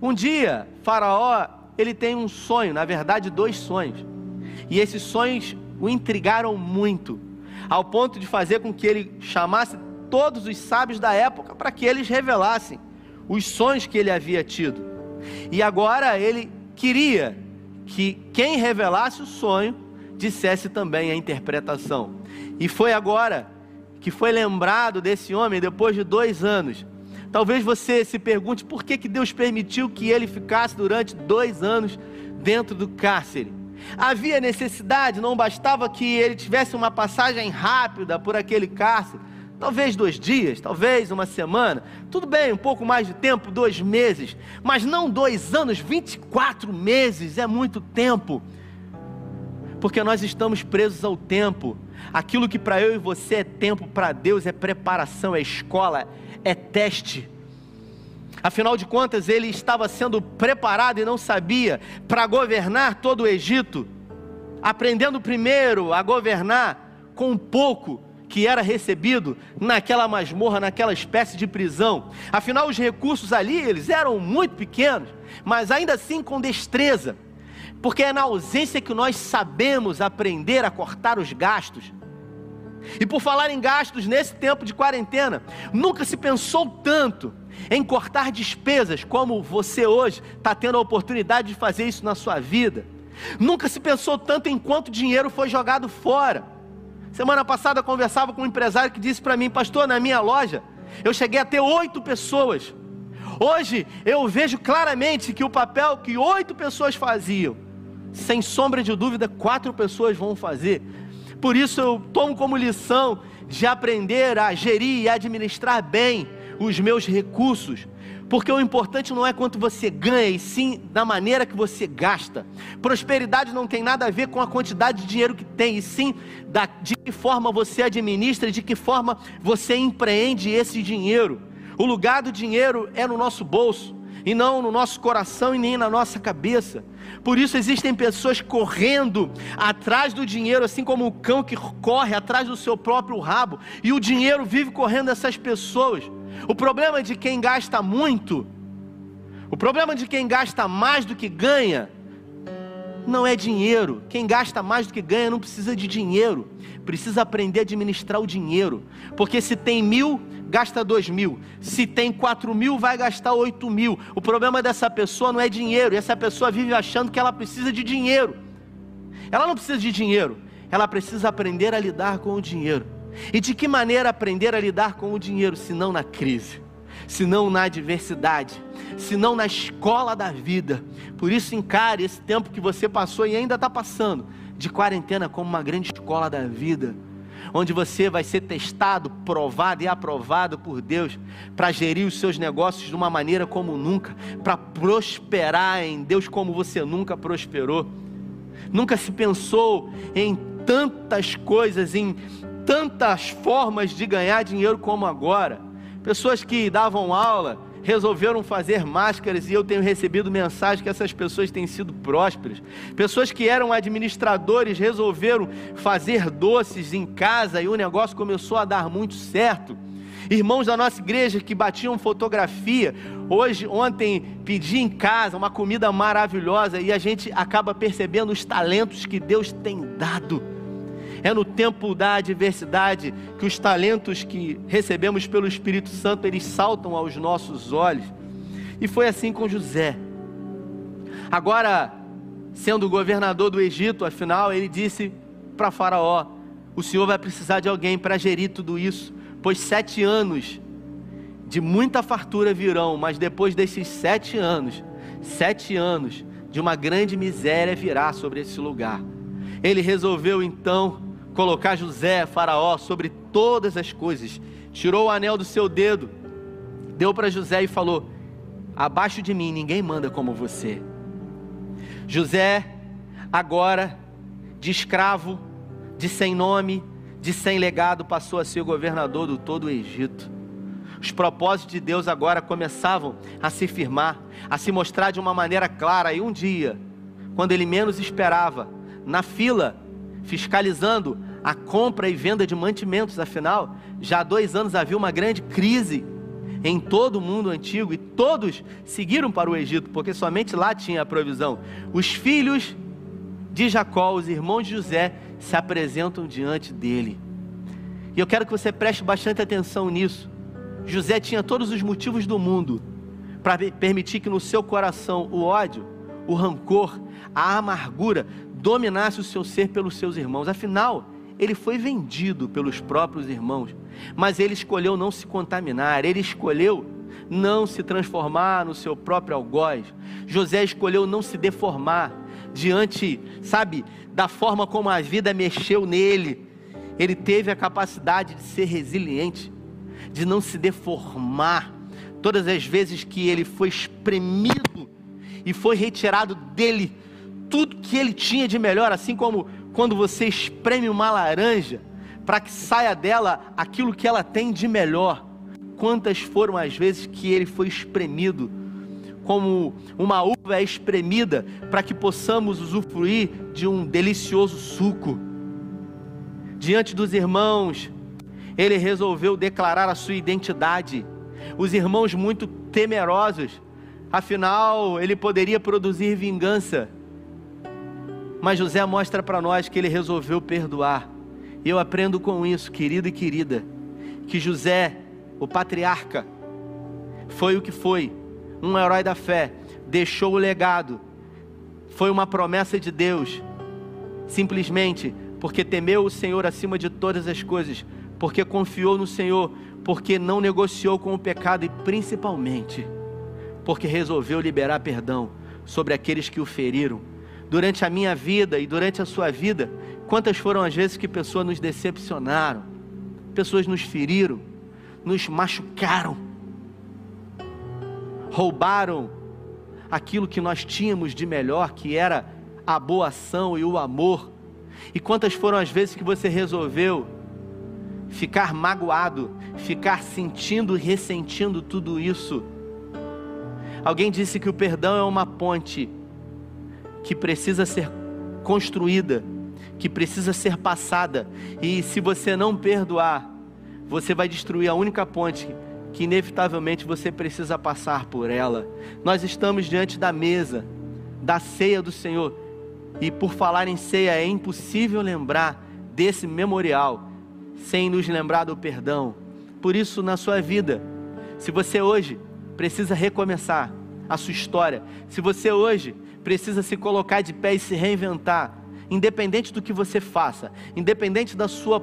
um dia, Faraó, ele tem um sonho, na verdade, dois sonhos. E esses sonhos o intrigaram muito, ao ponto de fazer com que ele chamasse todos os sábios da época para que eles revelassem os sonhos que ele havia tido. E agora ele queria que quem revelasse o sonho dissesse também a interpretação. E foi agora que foi lembrado desse homem depois de dois anos Talvez você se pergunte por que, que Deus permitiu que ele ficasse durante dois anos dentro do cárcere. Havia necessidade, não bastava que ele tivesse uma passagem rápida por aquele cárcere, talvez dois dias, talvez uma semana, tudo bem, um pouco mais de tempo, dois meses, mas não dois anos, 24 meses, é muito tempo, porque nós estamos presos ao tempo. Aquilo que para eu e você é tempo, para Deus é preparação, é escola, é teste. Afinal de contas, ele estava sendo preparado e não sabia para governar todo o Egito, aprendendo primeiro a governar com pouco que era recebido naquela masmorra, naquela espécie de prisão. Afinal, os recursos ali, eles eram muito pequenos, mas ainda assim com destreza, porque é na ausência que nós sabemos aprender a cortar os gastos, e por falar em gastos nesse tempo de quarentena, nunca se pensou tanto em cortar despesas como você hoje está tendo a oportunidade de fazer isso na sua vida. Nunca se pensou tanto em quanto dinheiro foi jogado fora. Semana passada eu conversava com um empresário que disse para mim, pastor, na minha loja, eu cheguei a ter oito pessoas. Hoje eu vejo claramente que o papel que oito pessoas faziam, sem sombra de dúvida, quatro pessoas vão fazer. Por isso eu tomo como lição de aprender a gerir e administrar bem os meus recursos. Porque o importante não é quanto você ganha, e sim na maneira que você gasta. Prosperidade não tem nada a ver com a quantidade de dinheiro que tem, e sim da, de que forma você administra e de que forma você empreende esse dinheiro. O lugar do dinheiro é no nosso bolso, e não no nosso coração e nem na nossa cabeça. Por isso existem pessoas correndo atrás do dinheiro, assim como o cão que corre atrás do seu próprio rabo, e o dinheiro vive correndo essas pessoas. O problema de quem gasta muito, o problema de quem gasta mais do que ganha, não é dinheiro. Quem gasta mais do que ganha não precisa de dinheiro, precisa aprender a administrar o dinheiro. Porque se tem mil, gasta dois mil. Se tem quatro mil, vai gastar oito mil. O problema dessa pessoa não é dinheiro. E essa pessoa vive achando que ela precisa de dinheiro. Ela não precisa de dinheiro. Ela precisa aprender a lidar com o dinheiro. E de que maneira aprender a lidar com o dinheiro, se não na crise, se não na adversidade, se não na escola da vida? Por isso, encare esse tempo que você passou e ainda está passando de quarentena como uma grande escola da vida onde você vai ser testado, provado e aprovado por Deus para gerir os seus negócios de uma maneira como nunca, para prosperar em Deus como você nunca prosperou. Nunca se pensou em tantas coisas, em tantas formas de ganhar dinheiro como agora. Pessoas que davam aula, resolveram fazer máscaras e eu tenho recebido mensagem que essas pessoas têm sido prósperas. Pessoas que eram administradores resolveram fazer doces em casa e o negócio começou a dar muito certo. Irmãos da nossa igreja que batiam fotografia, hoje, ontem, pedi em casa uma comida maravilhosa e a gente acaba percebendo os talentos que Deus tem dado. É no tempo da adversidade que os talentos que recebemos pelo Espírito Santo, eles saltam aos nossos olhos. E foi assim com José. Agora, sendo governador do Egito, afinal, ele disse para Faraó: O senhor vai precisar de alguém para gerir tudo isso, pois sete anos de muita fartura virão, mas depois desses sete anos, sete anos de uma grande miséria virá sobre esse lugar. Ele resolveu então colocar José, Faraó, sobre todas as coisas. Tirou o anel do seu dedo, deu para José e falou: Abaixo de mim ninguém manda como você. José, agora, de escravo, de sem nome, de sem legado, passou a ser governador do todo o Egito. Os propósitos de Deus agora começavam a se firmar, a se mostrar de uma maneira clara. E um dia, quando ele menos esperava, na fila, fiscalizando a compra e venda de mantimentos, afinal, já há dois anos havia uma grande crise em todo o mundo antigo e todos seguiram para o Egito, porque somente lá tinha a provisão. Os filhos de Jacó, os irmãos de José, se apresentam diante dele. E eu quero que você preste bastante atenção nisso. José tinha todos os motivos do mundo para permitir que no seu coração o ódio, o rancor, a amargura dominasse o seu ser pelos seus irmãos. Afinal, ele foi vendido pelos próprios irmãos, mas ele escolheu não se contaminar, ele escolheu não se transformar no seu próprio algoz. José escolheu não se deformar diante, sabe, da forma como a vida mexeu nele. Ele teve a capacidade de ser resiliente, de não se deformar. Todas as vezes que ele foi espremido e foi retirado dele tudo que ele tinha de melhor, assim como quando você espreme uma laranja para que saia dela aquilo que ela tem de melhor. Quantas foram as vezes que ele foi espremido, como uma uva é espremida, para que possamos usufruir de um delicioso suco. Diante dos irmãos, ele resolveu declarar a sua identidade. Os irmãos muito temerosos, afinal, ele poderia produzir vingança mas José mostra para nós que ele resolveu perdoar. E eu aprendo com isso, querido e querida, que José, o patriarca, foi o que foi, um herói da fé, deixou o legado, foi uma promessa de Deus, simplesmente porque temeu o Senhor acima de todas as coisas, porque confiou no Senhor, porque não negociou com o pecado e principalmente porque resolveu liberar perdão sobre aqueles que o feriram. Durante a minha vida e durante a sua vida, quantas foram as vezes que pessoas nos decepcionaram, pessoas nos feriram, nos machucaram, roubaram aquilo que nós tínhamos de melhor, que era a boa ação e o amor. E quantas foram as vezes que você resolveu ficar magoado, ficar sentindo e ressentindo tudo isso? Alguém disse que o perdão é uma ponte que precisa ser construída, que precisa ser passada, e se você não perdoar, você vai destruir a única ponte que inevitavelmente você precisa passar por ela. Nós estamos diante da mesa, da ceia do Senhor, e por falar em ceia, é impossível lembrar desse memorial sem nos lembrar do perdão. Por isso, na sua vida, se você hoje precisa recomeçar a sua história, se você hoje precisa se colocar de pé e se reinventar, independente do que você faça, independente da sua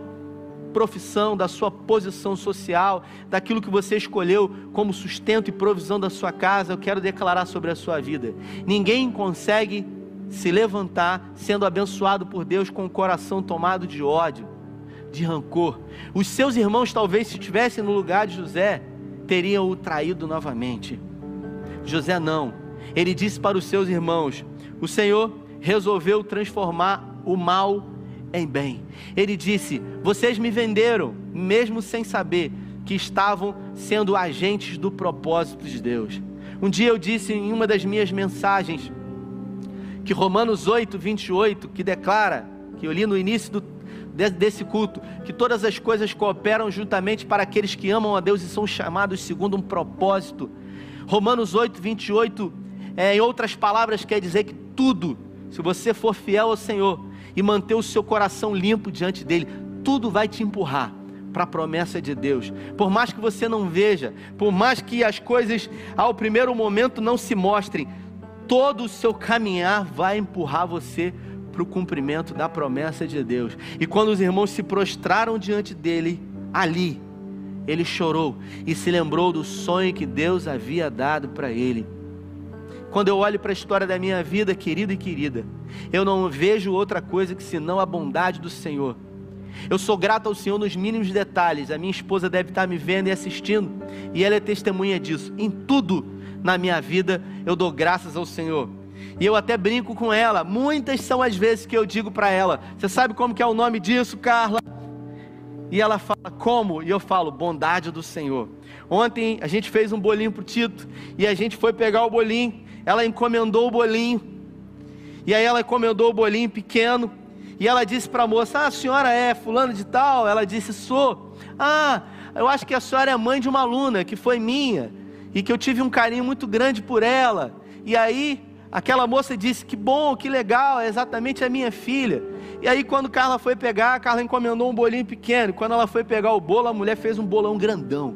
profissão, da sua posição social, daquilo que você escolheu como sustento e provisão da sua casa, eu quero declarar sobre a sua vida. Ninguém consegue se levantar sendo abençoado por Deus com o coração tomado de ódio, de rancor. Os seus irmãos, talvez, se estivessem no lugar de José, teriam o traído novamente. José não. Ele disse para os seus irmãos: O Senhor resolveu transformar o mal em bem. Ele disse: Vocês me venderam, mesmo sem saber que estavam sendo agentes do propósito de Deus. Um dia eu disse em uma das minhas mensagens que Romanos 8, 28, que declara, que eu li no início do, desse culto, que todas as coisas cooperam juntamente para aqueles que amam a Deus e são chamados segundo um propósito. Romanos 8, 28, é, em outras palavras, quer dizer que tudo, se você for fiel ao Senhor e manter o seu coração limpo diante dele, tudo vai te empurrar para a promessa de Deus. Por mais que você não veja, por mais que as coisas ao primeiro momento não se mostrem, todo o seu caminhar vai empurrar você para o cumprimento da promessa de Deus. E quando os irmãos se prostraram diante dele, ali, ele chorou e se lembrou do sonho que Deus havia dado para ele. Quando eu olho para a história da minha vida, querida e querida, eu não vejo outra coisa que senão a bondade do Senhor. Eu sou grato ao Senhor nos mínimos detalhes. A minha esposa deve estar me vendo e assistindo, e ela é testemunha disso. Em tudo na minha vida, eu dou graças ao Senhor. E eu até brinco com ela. Muitas são as vezes que eu digo para ela: Você sabe como que é o nome disso, Carla? E ela fala: Como? E eu falo: Bondade do Senhor. Ontem a gente fez um bolinho para o Tito e a gente foi pegar o bolinho. Ela encomendou o bolinho. E aí ela encomendou o bolinho pequeno. E ela disse para a moça: Ah, a senhora é fulano de tal? Ela disse: Sou. Ah, eu acho que a senhora é mãe de uma aluna que foi minha e que eu tive um carinho muito grande por ela. E aí, aquela moça disse: Que bom, que legal, é exatamente a minha filha. E aí, quando Carla foi pegar, Carla encomendou um bolinho pequeno. Quando ela foi pegar o bolo, a mulher fez um bolão grandão.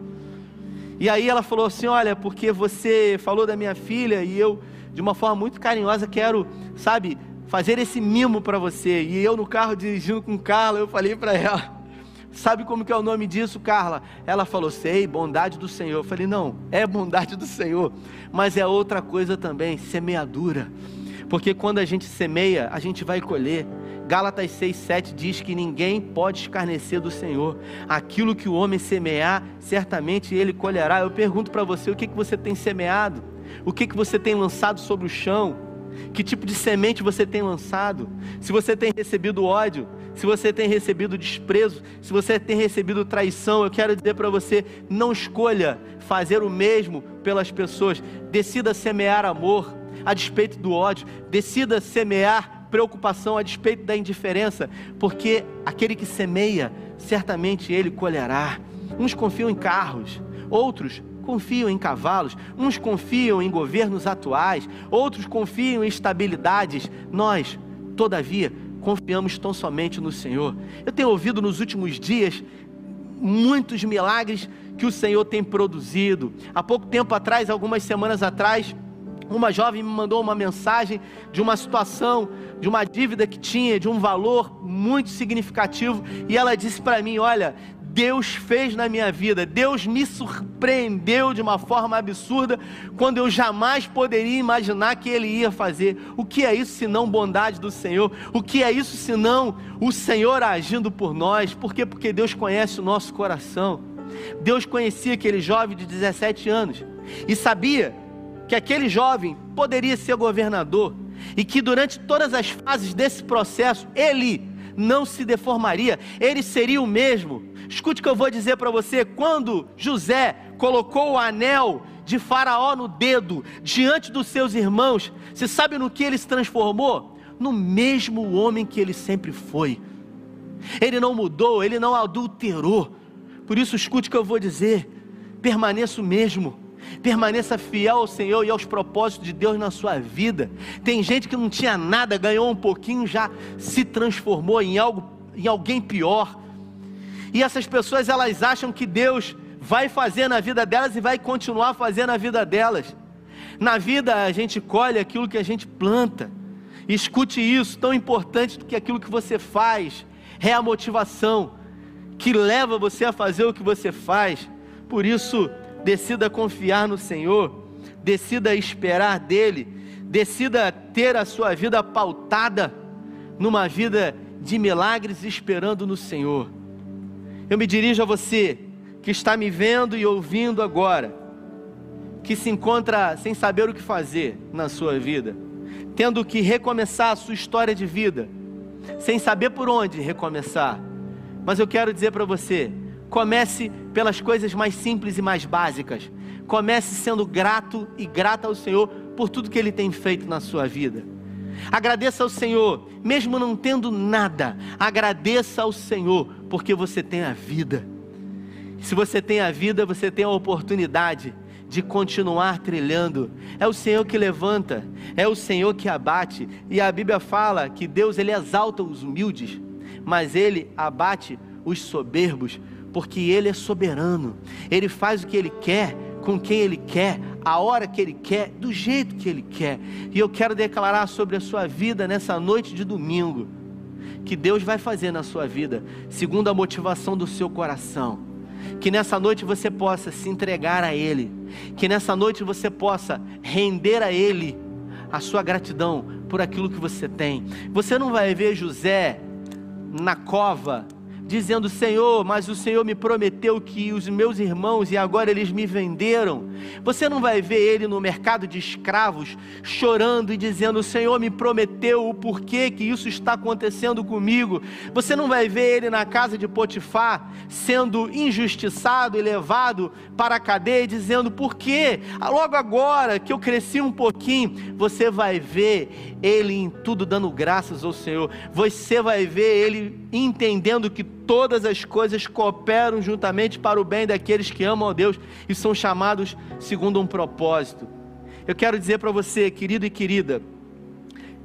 E aí ela falou assim: Olha, porque você falou da minha filha e eu, de uma forma muito carinhosa, quero, sabe, fazer esse mimo para você. E eu no carro dirigindo com Carla, eu falei para ela. Sabe como que é o nome disso, Carla? Ela falou: Sei, bondade do Senhor. Eu falei: Não, é bondade do Senhor, mas é outra coisa também, semeadura. Porque quando a gente semeia, a gente vai colher. Gálatas 6,7 diz que ninguém pode escarnecer do Senhor. Aquilo que o homem semear, certamente ele colherá. Eu pergunto para você: o que, que você tem semeado? O que, que você tem lançado sobre o chão? Que tipo de semente você tem lançado? Se você tem recebido ódio, se você tem recebido desprezo, se você tem recebido traição, eu quero dizer para você: não escolha fazer o mesmo pelas pessoas. Decida semear amor a despeito do ódio, decida semear preocupação a despeito da indiferença, porque aquele que semeia, certamente ele colherá. Uns confiam em carros, outros confiam em cavalos, uns confiam em governos atuais, outros confiam em estabilidades. Nós, todavia, confiamos tão somente no Senhor. Eu tenho ouvido nos últimos dias muitos milagres que o Senhor tem produzido. Há pouco tempo atrás, algumas semanas atrás, uma jovem me mandou uma mensagem de uma situação, de uma dívida que tinha, de um valor muito significativo, e ela disse para mim: Olha, Deus fez na minha vida. Deus me surpreendeu de uma forma absurda quando eu jamais poderia imaginar que Ele ia fazer. O que é isso senão bondade do Senhor? O que é isso senão o Senhor agindo por nós? Por quê? Porque Deus conhece o nosso coração. Deus conhecia aquele jovem de 17 anos e sabia que aquele jovem poderia ser governador e que durante todas as fases desse processo ele não se deformaria, ele seria o mesmo. Escute o que eu vou dizer para você: quando José colocou o anel de Faraó no dedo diante dos seus irmãos, você sabe no que ele se transformou? No mesmo homem que ele sempre foi. Ele não mudou, ele não adulterou. Por isso, escute o que eu vou dizer: permaneça o mesmo permaneça fiel ao Senhor e aos propósitos de Deus na sua vida. Tem gente que não tinha nada, ganhou um pouquinho, já se transformou em algo, em alguém pior. E essas pessoas elas acham que Deus vai fazer na vida delas e vai continuar fazendo na vida delas. Na vida a gente colhe aquilo que a gente planta. Escute isso, tão importante do que aquilo que você faz é a motivação que leva você a fazer o que você faz. Por isso, decida confiar no Senhor, decida esperar dEle, decida ter a sua vida pautada numa vida de milagres, esperando no Senhor. Eu me dirijo a você que está me vendo e ouvindo agora, que se encontra sem saber o que fazer na sua vida, tendo que recomeçar a sua história de vida, sem saber por onde recomeçar. Mas eu quero dizer para você, Comece pelas coisas mais simples e mais básicas. Comece sendo grato e grata ao Senhor por tudo que Ele tem feito na sua vida. Agradeça ao Senhor, mesmo não tendo nada, agradeça ao Senhor, porque você tem a vida. Se você tem a vida, você tem a oportunidade de continuar trilhando. É o Senhor que levanta, é o Senhor que abate. E a Bíblia fala que Deus ele exalta os humildes, mas ele abate os soberbos porque Ele é soberano, Ele faz o que Ele quer, com quem Ele quer, a hora que Ele quer, do jeito que Ele quer. E eu quero declarar sobre a sua vida nessa noite de domingo, que Deus vai fazer na sua vida, segundo a motivação do seu coração. Que nessa noite você possa se entregar a Ele, que nessa noite você possa render a Ele a sua gratidão por aquilo que você tem. Você não vai ver José na cova dizendo: Senhor, mas o Senhor me prometeu que os meus irmãos e agora eles me venderam. Você não vai ver ele no mercado de escravos chorando e dizendo: O Senhor me prometeu o porquê que isso está acontecendo comigo. Você não vai ver ele na casa de Potifar sendo injustiçado e levado para a cadeia dizendo: Por quê? Ah, logo agora que eu cresci um pouquinho, você vai ver ele em tudo dando graças ao Senhor. Você vai ver ele entendendo que todas as coisas cooperam juntamente para o bem daqueles que amam a Deus e são chamados segundo um propósito. Eu quero dizer para você, querido e querida,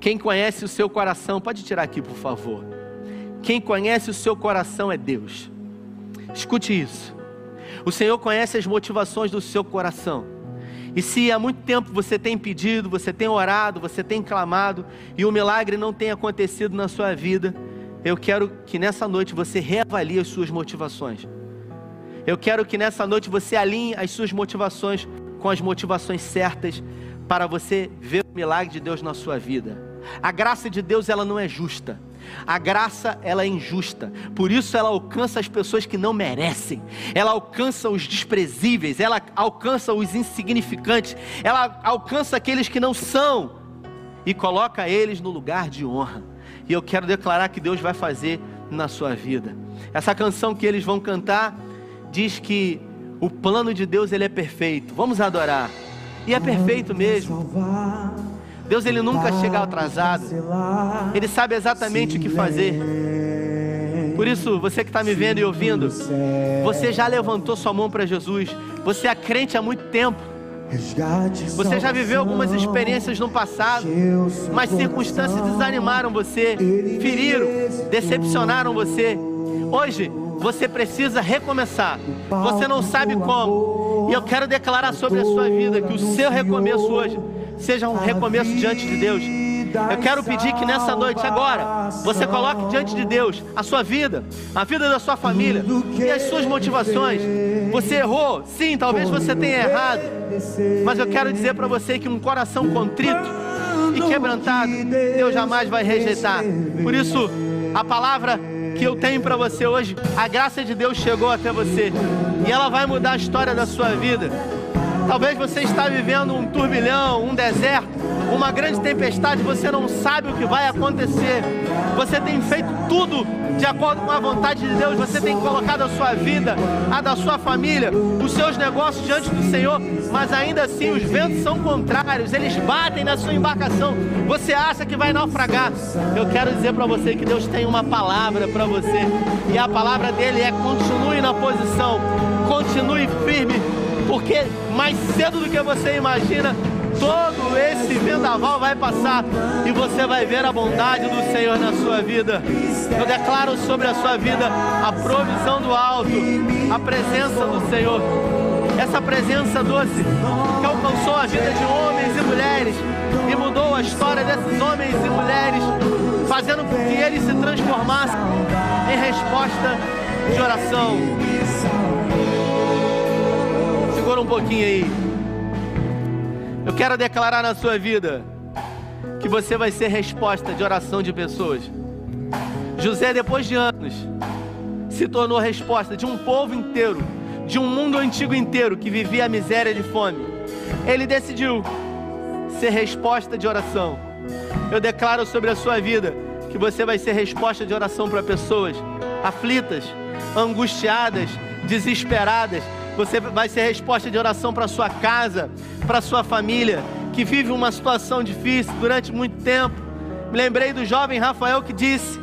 quem conhece o seu coração, pode tirar aqui, por favor. Quem conhece o seu coração é Deus. Escute isso. O Senhor conhece as motivações do seu coração. E se há muito tempo você tem pedido, você tem orado, você tem clamado e o milagre não tem acontecido na sua vida, eu quero que nessa noite você reavalie as suas motivações. Eu quero que nessa noite você alinhe as suas motivações com as motivações certas para você ver o milagre de Deus na sua vida. A graça de Deus ela não é justa. A graça ela é injusta. Por isso ela alcança as pessoas que não merecem. Ela alcança os desprezíveis, ela alcança os insignificantes, ela alcança aqueles que não são e coloca eles no lugar de honra. E eu quero declarar que Deus vai fazer na sua vida. Essa canção que eles vão cantar diz que o plano de Deus ele é perfeito. Vamos adorar. E é perfeito mesmo. Deus ele nunca chega atrasado. Ele sabe exatamente o que fazer. Por isso, você que está me vendo e ouvindo, você já levantou sua mão para Jesus. Você é crente há muito tempo. Você já viveu algumas experiências no passado, mas circunstâncias desanimaram você, feriram, decepcionaram você. Hoje você precisa recomeçar. Você não sabe como. E eu quero declarar sobre a sua vida que o seu recomeço hoje seja um recomeço diante de Deus. Eu quero pedir que nessa noite, agora, você coloque diante de Deus a sua vida, a vida da sua família e as suas motivações. Você errou, sim, talvez você tenha errado, mas eu quero dizer para você que um coração contrito e quebrantado, Deus jamais vai rejeitar. Por isso, a palavra que eu tenho para você hoje, a graça de Deus chegou até você e ela vai mudar a história da sua vida. Talvez você está vivendo um turbilhão, um deserto, uma grande tempestade, você não sabe o que vai acontecer. Você tem feito tudo de acordo com a vontade de Deus, você tem colocado a sua vida, a da sua família, os seus negócios diante do Senhor, mas ainda assim os ventos são contrários, eles batem na sua embarcação. Você acha que vai naufragar. Eu quero dizer para você que Deus tem uma palavra para você, e a palavra dele é: continue na posição, continue firme, porque mais cedo do que você imagina, todo esse vendaval vai passar e você vai ver a bondade do Senhor na sua vida. Eu declaro sobre a sua vida a provisão do alto, a presença do Senhor. Essa presença doce que alcançou a vida de homens e mulheres e mudou a história desses homens e mulheres, fazendo com que eles se transformassem em resposta de oração. Um pouquinho aí. Eu quero declarar na sua vida que você vai ser resposta de oração de pessoas. José, depois de anos, se tornou resposta de um povo inteiro, de um mundo antigo inteiro que vivia a miséria e fome. Ele decidiu ser resposta de oração. Eu declaro sobre a sua vida que você vai ser resposta de oração para pessoas aflitas, angustiadas, desesperadas, você vai ser resposta de oração para sua casa, para sua família, que vive uma situação difícil durante muito tempo. Me lembrei do jovem Rafael que disse: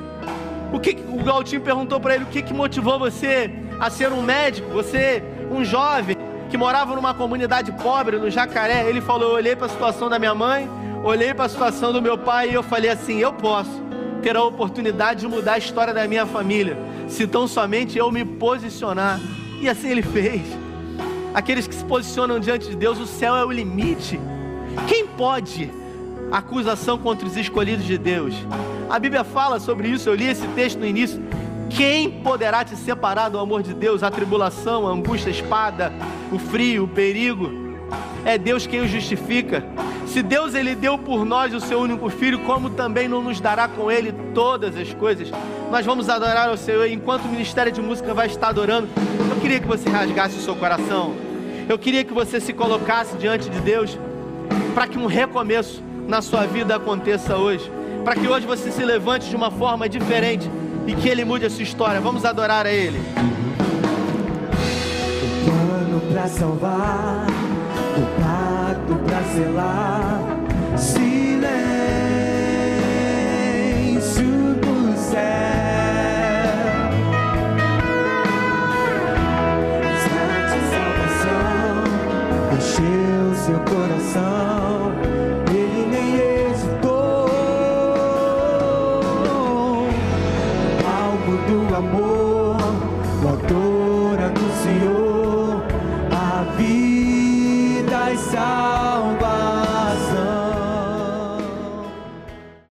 o que o Galtinho perguntou para ele o que, que motivou você a ser um médico, você um jovem que morava numa comunidade pobre no Jacaré. Ele falou: eu olhei para a situação da minha mãe, olhei para a situação do meu pai e eu falei assim: eu posso ter a oportunidade de mudar a história da minha família, se tão somente eu me posicionar. E assim ele fez. Aqueles que se posicionam diante de Deus, o céu é o limite. Quem pode acusação contra os escolhidos de Deus? A Bíblia fala sobre isso, eu li esse texto no início. Quem poderá te separar do amor de Deus? A tribulação, a angústia, a espada, o frio, o perigo. É Deus quem o justifica. Se Deus ele deu por nós o seu único filho, como também não nos dará com ele todas as coisas? Nós vamos adorar ao Senhor enquanto o ministério de música vai estar adorando. Eu queria que você rasgasse o seu coração. Eu queria que você se colocasse diante de Deus para que um recomeço na sua vida aconteça hoje. Para que hoje você se levante de uma forma diferente e que Ele mude a sua história. Vamos adorar a Ele. O plano para salvar, o pacto selar, silêncio do céu. encheu seu coração,